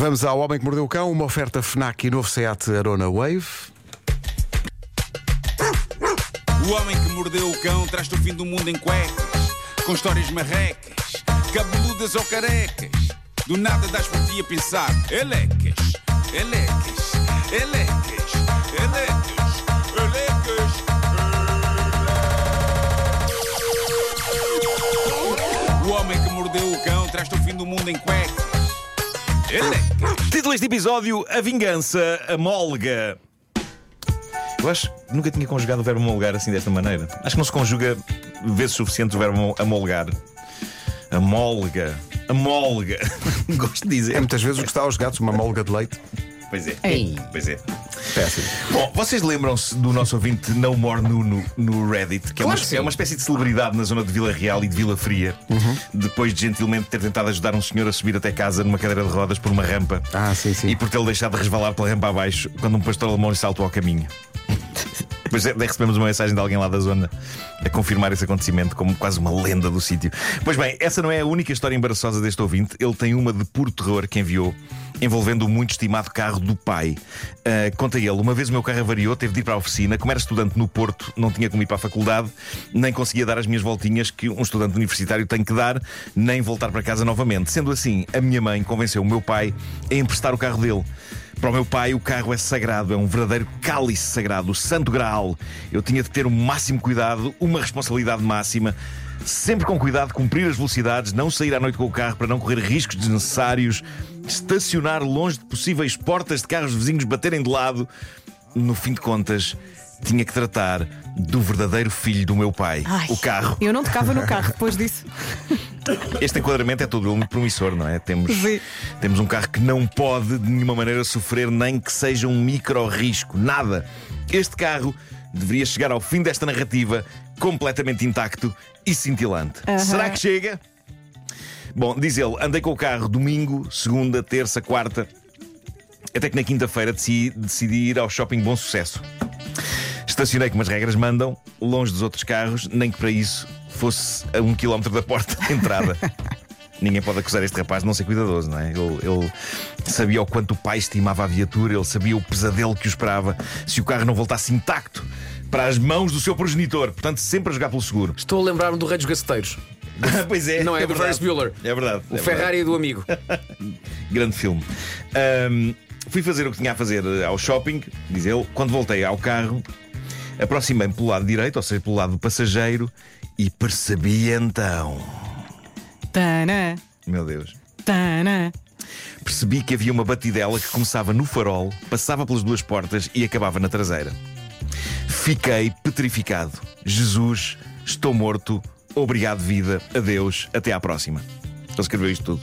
Vamos ao Homem que Mordeu o Cão, uma oferta FNAC e novo Seat Arona Wave. O homem que mordeu o cão traz-te o fim do mundo em cuecas, com histórias marrecas, cabeludas ou carecas. Do nada das por ti a pensar, elecas, elecas, elecas, elecas, elecas. O homem que mordeu o cão traz-te o fim do mundo em cuecas. Título deste episódio: A Vingança Amolga. Eu acho que nunca tinha conjugado o verbo amolgar assim desta maneira. Acho que não se conjuga vezes suficiente o verbo amolgar. Amolga. Amolga. Gosto de dizer. É muitas vezes o que está aos gatos, uma molga de leite. Pois é. Ei. Pois é. Péssimo. Bom, vocês lembram-se do nosso ouvinte No More Nuno no Reddit, que é, Claro uma, que é uma espécie de celebridade na zona de Vila Real e de Vila Fria, depois de gentilmente ter tentado ajudar um senhor a subir até casa numa cadeira de rodas por uma rampa Ah, sim, sim. e por tê-lo deixado de resvalar pela rampa abaixo quando um pastor alemão lhe saltou ao caminho. Depois é, daí recebemos uma mensagem de alguém lá da zona a confirmar esse acontecimento como quase uma lenda do sítio. Pois bem, essa não é a única história embaraçosa deste ouvinte. Ele tem uma de puro terror que enviou, envolvendo o muito estimado carro do pai. Ah, conta ele, uma vez o meu carro avariou, teve de ir para a oficina. Como era estudante no Porto, não tinha como ir para a faculdade, nem conseguia dar as minhas voltinhas que um estudante universitário tem que dar, nem voltar para casa novamente. Sendo assim, a minha mãe convenceu o meu pai a emprestar o carro dele. Para o meu pai, o carro é sagrado, é um verdadeiro cálice sagrado, o santo graal. Eu tinha de ter o máximo cuidado, uma responsabilidade máxima. Sempre com cuidado cumprir as velocidades, não sair à noite com o carro para não correr riscos desnecessários, estacionar longe de possíveis portas de carros vizinhos baterem de lado. No fim de contas, tinha que tratar do verdadeiro filho do meu pai, Ai, o carro. Eu não tocava no carro depois disso. Este enquadramento é todo muito promissor, não é? Temos, Sim. temos um carro que não pode de nenhuma maneira sofrer nem que seja um micro risco, nada. Este carro deveria chegar ao fim desta narrativa completamente intacto e cintilante. Será que chega? Bom, diz ele, andei com o carro domingo, segunda, terça, quarta, até que na quinta-feira decidi, decidi ir ao shopping Bom Sucesso. Estacionei como as regras mandam, longe dos outros carros, nem que para isso fosse a um quilómetro da porta de entrada. Ninguém pode acusar este rapaz de não ser cuidadoso, não é? Ele, ele sabia o quanto o pai estimava a viatura, ele sabia o pesadelo que o esperava se o carro não voltasse intacto para as mãos do seu progenitor. Portanto, sempre a jogar pelo seguro. Estou a lembrar-me do Rei dos Gaceteiros. pois é. Não é, do verdade. Ferris Bueller. É verdade. O é Ferrari e do amigo. Grande filme. Ahm, fui fazer o que tinha a fazer eh, ao shopping, diz ele. Quando voltei ao carro, aproximei-me pelo lado direito, ou seja, pelo lado do passageiro, e percebi então. Tana, Meu Deus. tana. Percebi que havia uma batidela que começava no farol, passava pelas duas portas e acabava na traseira. Fiquei petrificado. Jesus, estou morto. Obrigado, vida. Adeus. Até à próxima. Ele escreveu isto tudo.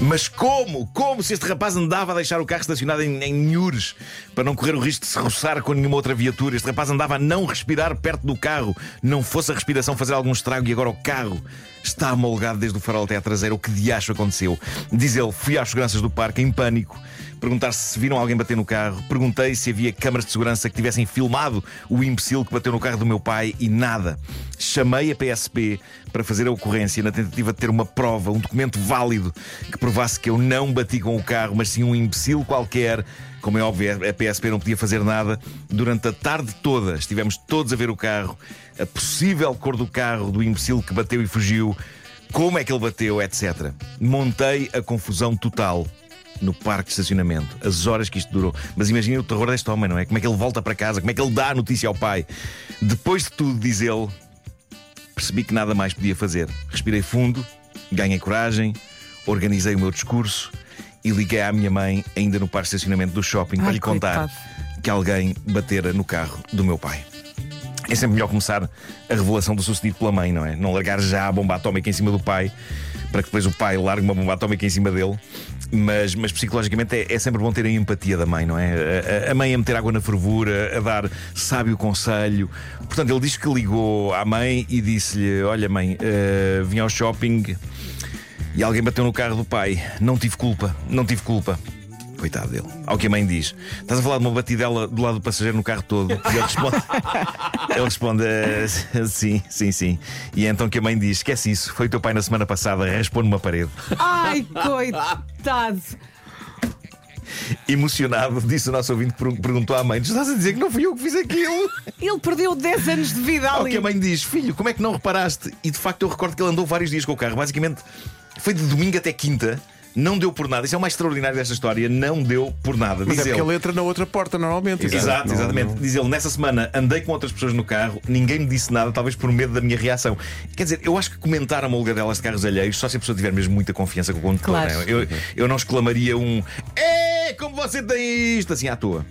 Mas como? Como se este rapaz andava a deixar o carro estacionado em, em Nhures para não correr o risco de se roçar com nenhuma outra viatura? Este rapaz andava a não respirar perto do carro. Não fosse a respiração fazer algum estrago e agora o carro está amolgado desde o farol até à traseira. O que de acho aconteceu? Diz ele, fui às seguranças do parque em pânico perguntar se viram alguém bater no carro. Perguntei se havia câmaras de segurança que tivessem filmado o imbecil que bateu no carro do meu pai e nada. Chamei a PSP para fazer a ocorrência na tentativa de ter uma prova, um documento válido que provasse que eu não bati com o carro, mas sim um imbecil qualquer. Como é óbvio, a PSP não podia fazer nada. Durante a tarde toda estivemos todos a ver o carro, a possível cor do carro do imbecil que bateu e fugiu, como é que ele bateu, etc. Montei a confusão total no parque de estacionamento, as horas que isto durou. Mas imaginem o terror deste homem, não é? Como é que ele volta para casa, como é que ele dá a notícia ao pai. Depois de tudo, diz ele, percebi que nada mais podia fazer. Respirei fundo, ganhei coragem, organizei o meu discurso e liguei à minha mãe, ainda no parque de estacionamento do shopping, para Ai, lhe contar coitado. que alguém batera no carro do meu pai. É sempre melhor começar a revelação do sucedido pela mãe, não é? Não largar já a bomba atómica em cima do pai, para que depois o pai largue uma bomba atómica em cima dele. Mas, mas psicologicamente é, é sempre bom ter a empatia da mãe, não é? A, a- mãe a meter água na fervura, a dar sábio conselho. Portanto, ele diz que ligou à mãe e disse-lhe: Olha, mãe, eh, vim ao shopping e alguém bateu no carro do pai. Não tive culpa, não tive culpa. Coitado dele. Ao que a mãe diz: Estás a falar de uma batidela do lado do passageiro no carro todo? E ele responde: Ele responde "Eh, Sim, sim, sim. E é então que a mãe diz: Esquece isso, foi o teu pai na semana passada, raspou numa parede. Ai, coitado. Emocionado, disse o nosso ouvinte perguntou à mãe: Estás a dizer que não fui eu que fiz aquilo? Ele perdeu 10 anos de vida Ao ali. que a mãe diz: Filho, como é que não reparaste? E de facto eu recordo que ele andou vários dias com o carro. Basicamente, foi de domingo até quinta. Não deu por nada. Isso é o mais extraordinário desta história. Não deu por nada. Mas Diz é porque ele. ele entra na outra porta normalmente. Exato, Não- exatamente. não- Diz ele, nessa semana andei com outras pessoas no carro, ninguém me disse nada, talvez por medo da minha reação. Quer dizer, eu acho que comentar a molgadelas de carros alheios só se a pessoa tiver mesmo muita confiança com o condutor. Claro. né? Eu, eu não exclamaria um É, como você tem isto assim à toa.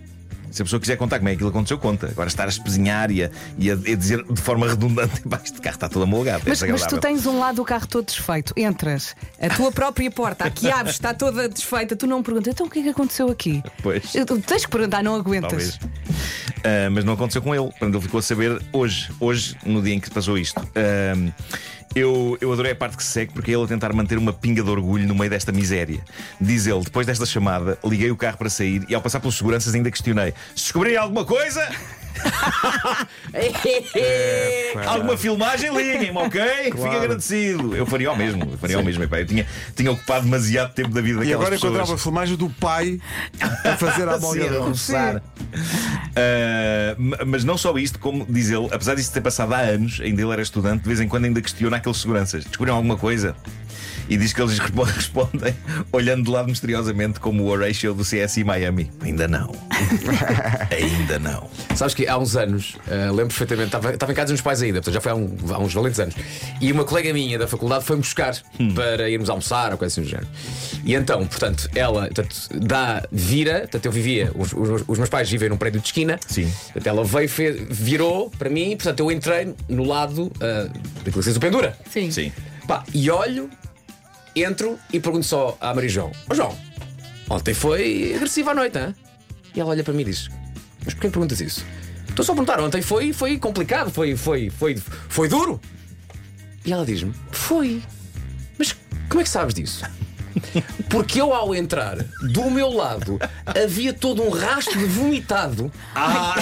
Se a pessoa quiser contar como é que aquilo aconteceu, conta. Agora estar a espezinhar e a, e a- e a dizer de forma redundante, "Pá, este carro está todo amolgado. Mas, é mas tu desagradável." tens um lado do carro todo desfeito. Entras, a tua própria porta, aqui abres, está toda desfeita. Tu não perguntas, então o que é que aconteceu aqui? Pois. Eu- Tens que perguntar, não aguentas. Talvez. Ah, mas não aconteceu com ele. Portanto, ele ficou a saber hoje, hoje, no dia em que passou isto. Ah, eu, eu adorei a parte que se segue porque é ele a tentar manter uma pinga de orgulho no meio desta miséria. Diz ele, depois desta chamada, liguei o carro para sair e ao passar pelos seguranças ainda questionei: se alguma coisa, alguma filmagem, liguem-me, ok? Fico agradecido. Eu faria o mesmo, eu faria o mesmo. epá. Eu tinha, tinha ocupado demasiado tempo da vida E daquelas agora pessoas. encontrava a filmagem do pai a fazer a. Ah, ma- mas não só isto, como diz ele, apesar disso ter passado há anos, ainda ele era estudante, de vez em quando ainda questiona aqueles seguranças. Descobriram alguma coisa? E diz que eles respo- respondem olhando de lado misteriosamente como o Horatio do CSI Miami. Ainda não. ainda não. Sabes que há uns anos, eh, lembro perfeitamente, estava, estava em casa dos meus pais ainda, portanto já foi há, um- há uns valentes anos. E uma colega minha da faculdade foi-me buscar para irmos almoçar ou coisa assim do género. E então, portanto, ela portanto, dá, vira, portanto, eu vivia, os, os- os meus pais vivem num prédio de esquina. Sim. Portanto, ela veio, fez- virou para mim, portanto, eu entrei no lado uh, daquilo que se pendura. Sim. Sim. Pá, e olho, entro e pergunto só à Maria João: Ó João, ontem foi agressiva à noite, hã? E ela olha para mim e diz: Mas porquê perguntas isso? Estou só a perguntar, ontem foi, foi complicado, foi, foi, foi, foi duro. E ela diz-me: Foi. Mas como é que sabes disso? Porque eu, ao entrar, do meu lado, havia todo um rastro de vomitado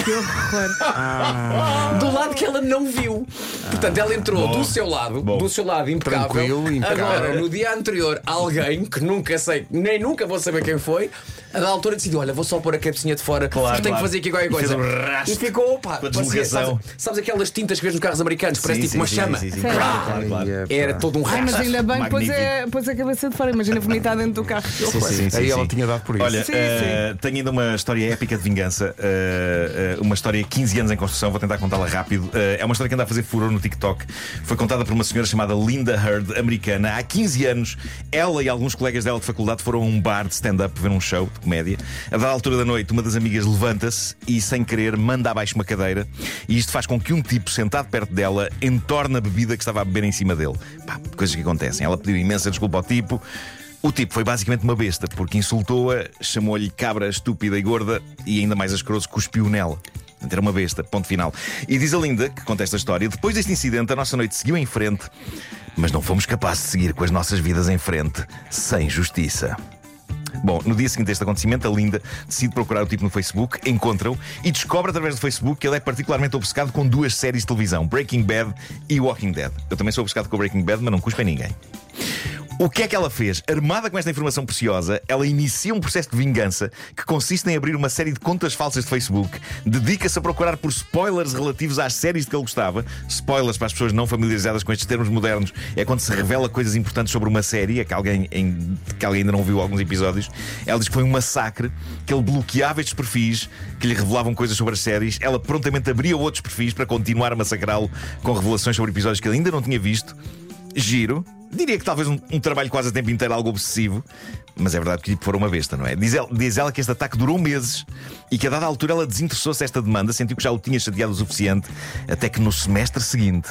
Que horror. do lado que ela não viu. Portanto, ela entrou Bom. do seu lado, Bom. do seu lado impecável. Tranquilo, impecável. Agora, no dia anterior, alguém que nunca sei, nem nunca vou saber quem foi, a da altura decidiu: olha, vou só pôr a cabecinha de fora, Claro, porque tenho claro. que fazer aqui qualquer E coisa. um rastro e ficou, pá, com a parecia- sabes, sabes aquelas tintas que vês nos carros americanos? Parece Sim, tipo uma sim, chama. sim, sim, sim. Claro, claro, Era todo um rastro. mas ainda bem, pôs a, pôs a cabeça de fora. Imagina vomitar dentro do carro. Sim, sim, Aí ela sim. tinha dado por isso. Olha, Sim, eh, tenho ainda uma história épica de vingança. eh, eh, uma história 15 anos em construção, vou tentar contá-la rápido. É uma história que anda a fazer furor no TikTok. Foi contada por uma senhora chamada Linda Heard, americana. Há 15 anos, ela e alguns colegas dela de faculdade foram a um bar de stand-up ver um show de comédia. A dada altura da noite, uma das amigas levanta-se e, sem querer, manda abaixo uma cadeira. E isto faz com que um tipo sentado perto dela entorne a bebida que estava a beber em cima dele. Pá, coisas que acontecem. Ela pediu imensa desculpa ao tipo. O tipo foi basicamente uma besta, porque insultou-a, chamou-lhe cabra estúpida e gorda e ainda mais asqueroso, cuspiu nela. Era uma besta, ponto final. E diz a Linda, que conta esta história, depois deste incidente, a nossa noite seguiu em frente, mas não fomos capazes de seguir com as nossas vidas em frente sem justiça. Bom, no dia seguinte a este acontecimento, a Linda decide procurar o tipo no Facebook, encontra-o e descobre através do Facebook que ele é particularmente obcecado com duas séries de televisão, Breaking Bad e Walking Dead. Eu também sou obcecado com Breaking Bad, mas não cuspa em ninguém. O que é que ela fez? Armada com esta informação preciosa, ela inicia um processo de vingança que consiste em abrir uma série de contas falsas de Facebook, dedica-se a procurar por spoilers relativos às séries de que ele gostava. Spoilers para as pessoas não familiarizadas com estes termos modernos é quando se revela coisas importantes sobre uma série, que alguém, em- que alguém ainda não viu alguns episódios. Ela diz que foi um massacre, que ele bloqueava estes perfis que lhe revelavam coisas sobre as séries. Ela prontamente abria outros perfis para continuar a massacrá-lo com revelações sobre episódios que ele ainda não tinha visto. Giro. Diria que talvez um, um trabalho quase a tempo inteiro algo obsessivo, mas é verdade que tipo fora uma besta, não é? Diz ela, diz ela que este ataque durou meses e que a dada altura ela desinteressou-se esta demanda, sentiu que já o tinha chateado o suficiente, até que no semestre seguinte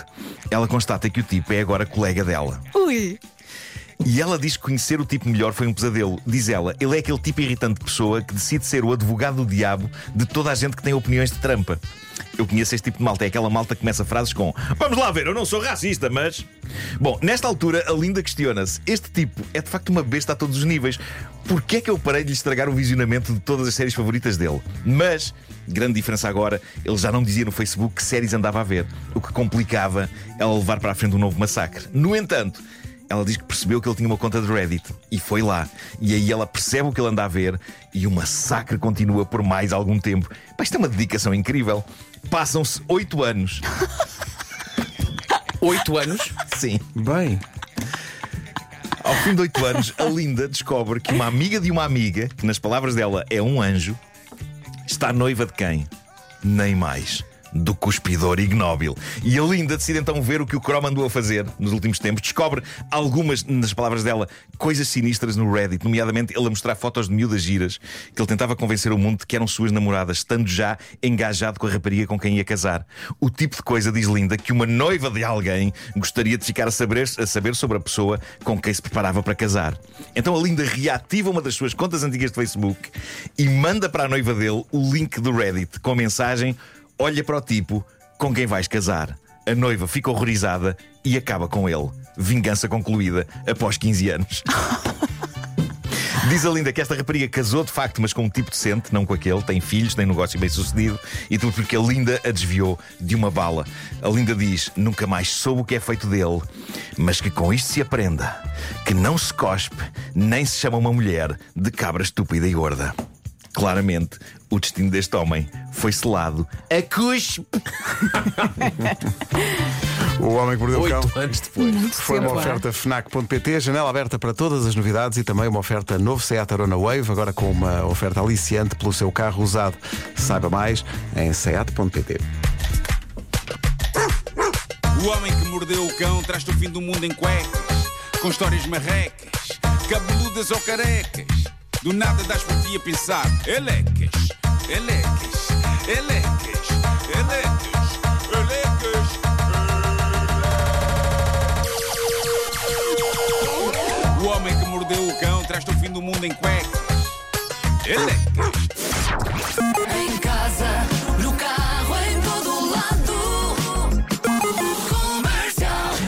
ela constata que o tipo é agora colega dela. Ui. E ela diz que conhecer o tipo melhor foi um pesadelo. Diz ela, ele é aquele tipo irritante de pessoa que decide ser o advogado do diabo de toda a gente que tem opiniões de trampa. Eu conheço este tipo de malta, é aquela malta que começa frases com Vamos lá ver, eu não sou racista, mas. Bom, nesta altura a Linda questiona-se: este tipo é de facto uma besta a todos os níveis. Porquê é que eu parei de lhe estragar o visionamento de todas as séries favoritas dele? Mas, grande diferença agora, ele já não dizia no Facebook que séries andava a ver, o que complicava ela levar para a frente um novo massacre. No entanto, ela diz que percebeu que ele tinha uma conta de Reddit e foi lá. E aí ela percebe o que ele anda a ver e o massacre continua por mais algum tempo. Pá, isto é uma dedicação incrível. Passam-se oito anos. Oito anos. Sim. Bem, Ao fim de oito anos, a Linda descobre que uma amiga de uma amiga, que nas palavras dela é um anjo, está noiva de quem? Nem mais. Do cuspidor ignóbil. E a Linda decide então ver o que o Chrome andou a fazer nos últimos tempos. Descobre algumas, nas palavras dela, coisas sinistras no Reddit, nomeadamente ele a mostrar fotos de miúdas giras que ele tentava convencer o mundo de que eram suas namoradas, estando já engajado com a rapariga com quem ia casar. O tipo de coisa, diz Linda, que uma noiva de alguém gostaria de ficar a saber, a saber sobre a pessoa com quem se preparava para casar. Então a Linda reativa uma das suas contas antigas de Facebook e manda para a noiva dele o link do Reddit com a mensagem: Olha para o tipo com quem vais casar. A noiva fica horrorizada e acaba com ele. Vingança concluída após 15 anos. Diz a Linda que esta rapariga casou de facto, mas com um tipo decente, não com aquele, tem filhos, tem negócio bem sucedido, e tudo porque a Linda a desviou de uma bala. A Linda diz: nunca mais soube o que é feito dele, mas que com isto se aprenda que não se cospe, nem se chama uma mulher de cabra estúpida e gorda. Claramente, o destino deste homem foi selado a cuspe. o Homem que Mordeu o Cão Oito anos depois. foi uma oferta FNAC.pt, janela aberta para todas as novidades e também uma oferta novo Seat Arona Wave, agora com uma oferta aliciante pelo seu carro usado. Saiba mais em seat.pt. O homem que mordeu o cão traz-te o fim do mundo em cuecas, com histórias marrecas, cabeludas ou carecas. Do nada das por pensar, elecas, elecas, elecas, elecas, elecas. O homem que mordeu o cão traz-te o fim do mundo em cuecas, elecas. Em casa,